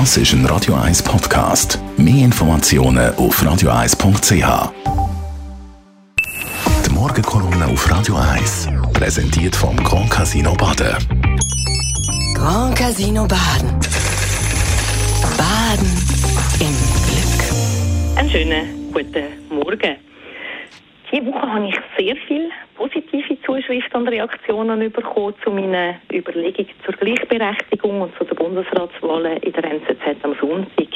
Das ist ein Radio 1 Podcast. Mehr Informationen auf radio1.ch. Die Morgenkolumne auf Radio 1 präsentiert vom Grand Casino Baden. Grand Casino Baden. Baden im Glück. Einen schönen guten Morgen. Diese Woche habe ich sehr viele positive Zuschriften und Reaktionen bekommen zu meinen Überlegungen zur Gleichberechtigung und zu den Bundesratswahlen in der NZZ am Sonntag.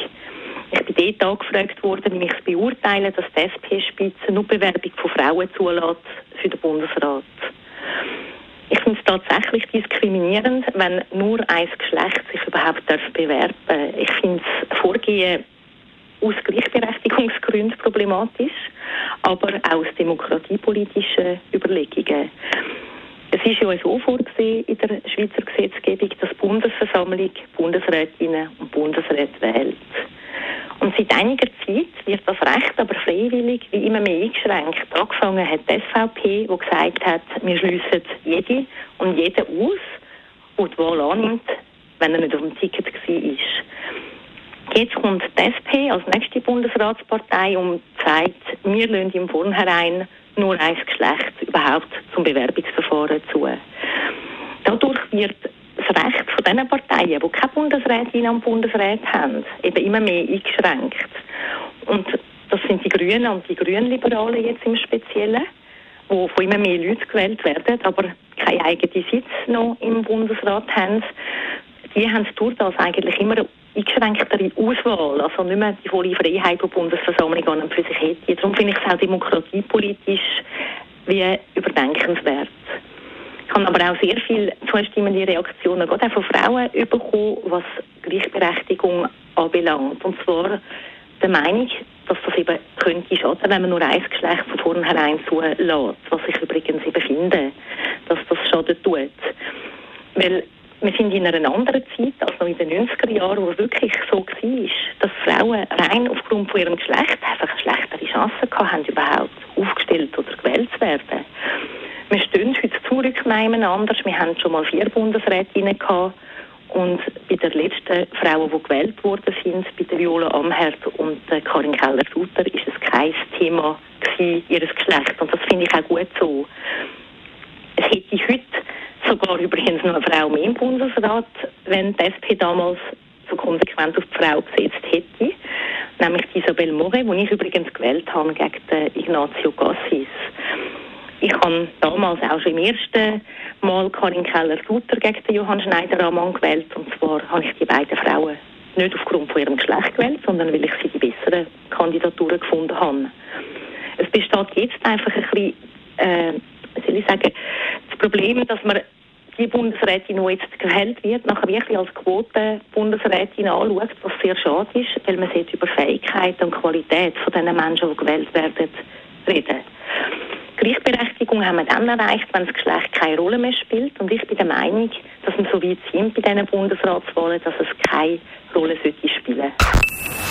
Ich bin dort angefragt worden, wie ich es beurteile, dass die SP-Spitze nur Bewerbung von Frauen zulässt für den Bundesrat. Ich finde es tatsächlich diskriminierend, wenn nur ein Geschlecht sich überhaupt bewerben darf. Ich finde das Vorgehen aus Gleichberechtigungsgründen problematisch, aber auch aus demokratiepolitischen Überlegungen. Es ist ja so vorgesehen in der Schweizer Gesetzgebung, dass die Bundesversammlung Bundesrätinnen und Bundesräte wählt. Und seit einiger Zeit wird das Recht aber freiwillig wie immer mehr eingeschränkt. Angefangen hat die SVP, die gesagt hat, wir schliessen jede und jeden aus, der die Wahl annimmt, wenn er nicht auf dem Ticket war. Jetzt kommt die SP als nächste Bundesratspartei und sagt, wir lassen im Vornherein nur ein Geschlecht überhaupt zum Bewerbungsverfahren zu. Dadurch wird das Recht von den Parteien, die keine Bundesrätin am Bundesrat haben, eben immer mehr eingeschränkt. Und das sind die Grünen und die Grünliberalen jetzt im Speziellen, wo von immer mehr Leuten gewählt werden, aber keine eigenen Sitz noch im Bundesrat haben. Die haben durch das eigentlich immer eingeschränktere Auswahl, also nicht mehr die volle Freiheit, die die Bundesversammlung an und für sich hätte. Darum finde ich es auch demokratiepolitisch wie überdenkenswert. Ich habe aber auch sehr viele zustimmende Reaktionen, gerade auch von Frauen bekommen, was Gleichberechtigung anbelangt. Und zwar der Meinung, dass das eben könnte schaden, wenn man nur ein Geschlecht von vornherein zulässt, was ich übrigens eben finde, dass das schaden tut. Weil wir sind in einer anderen Zeit als noch in den 90er Jahren, wo es wirklich so war, dass Frauen rein aufgrund von ihrem Geschlecht einfach schlechtere Chancen hatten, überhaupt aufgestellt oder gewählt zu werden. Wir stehen heute zurück nebeneinander. Wir haben schon mal vier Bundesrätinnen gehabt. Und bei den letzten Frauen, die gewählt worden sind, bei der Viola Amherd und Karin Keller-Sutter, ist es kein Thema gewesen, ihres Geschlechts. Und das finde ich auch gut so. Sogar übrigens noch eine Frau mehr im Bundesrat, wenn die SP damals so konsequent auf die Frau gesetzt hätte, nämlich Isabelle Moret, die ich übrigens gewählt habe gegen Ignazio Gassis. Ich habe damals auch schon im ersten Mal Karin Keller-Sutter gegen den Johann Schneider-Ammann gewählt. Und zwar habe ich die beiden Frauen nicht aufgrund von ihrem Geschlecht gewählt, sondern weil ich sie die besseren Kandidaturen gefunden habe. Es besteht jetzt einfach ein bisschen, äh, soll ich sagen, das Problem, dass man die Bundesrätin, die jetzt gewählt wird, nachher wirklich als Quote-Bundesrätin anschaut, was sehr schade ist, weil man sieht über Fähigkeit und Qualität von den Menschen, die gewählt werden, reden. Gleichberechtigung haben wir dann erreicht, wenn das Geschlecht keine Rolle mehr spielt. Und ich bin der Meinung, dass wir so weit sind bei diesen Bundesratswahlen, dass es keine Rolle sollte spielen.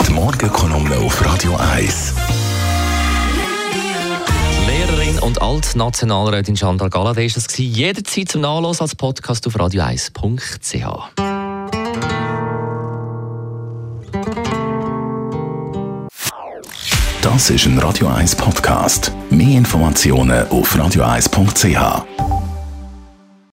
Die Morgenkolumne auf Radio 1. Lehrerin und Altnationalrätin Chantal Galladay ist das gewesen. Jederzeit zum Nachlesen als Podcast auf radio1.ch. Das ist ein Radio 1 Podcast. Mehr Informationen auf radio1.ch.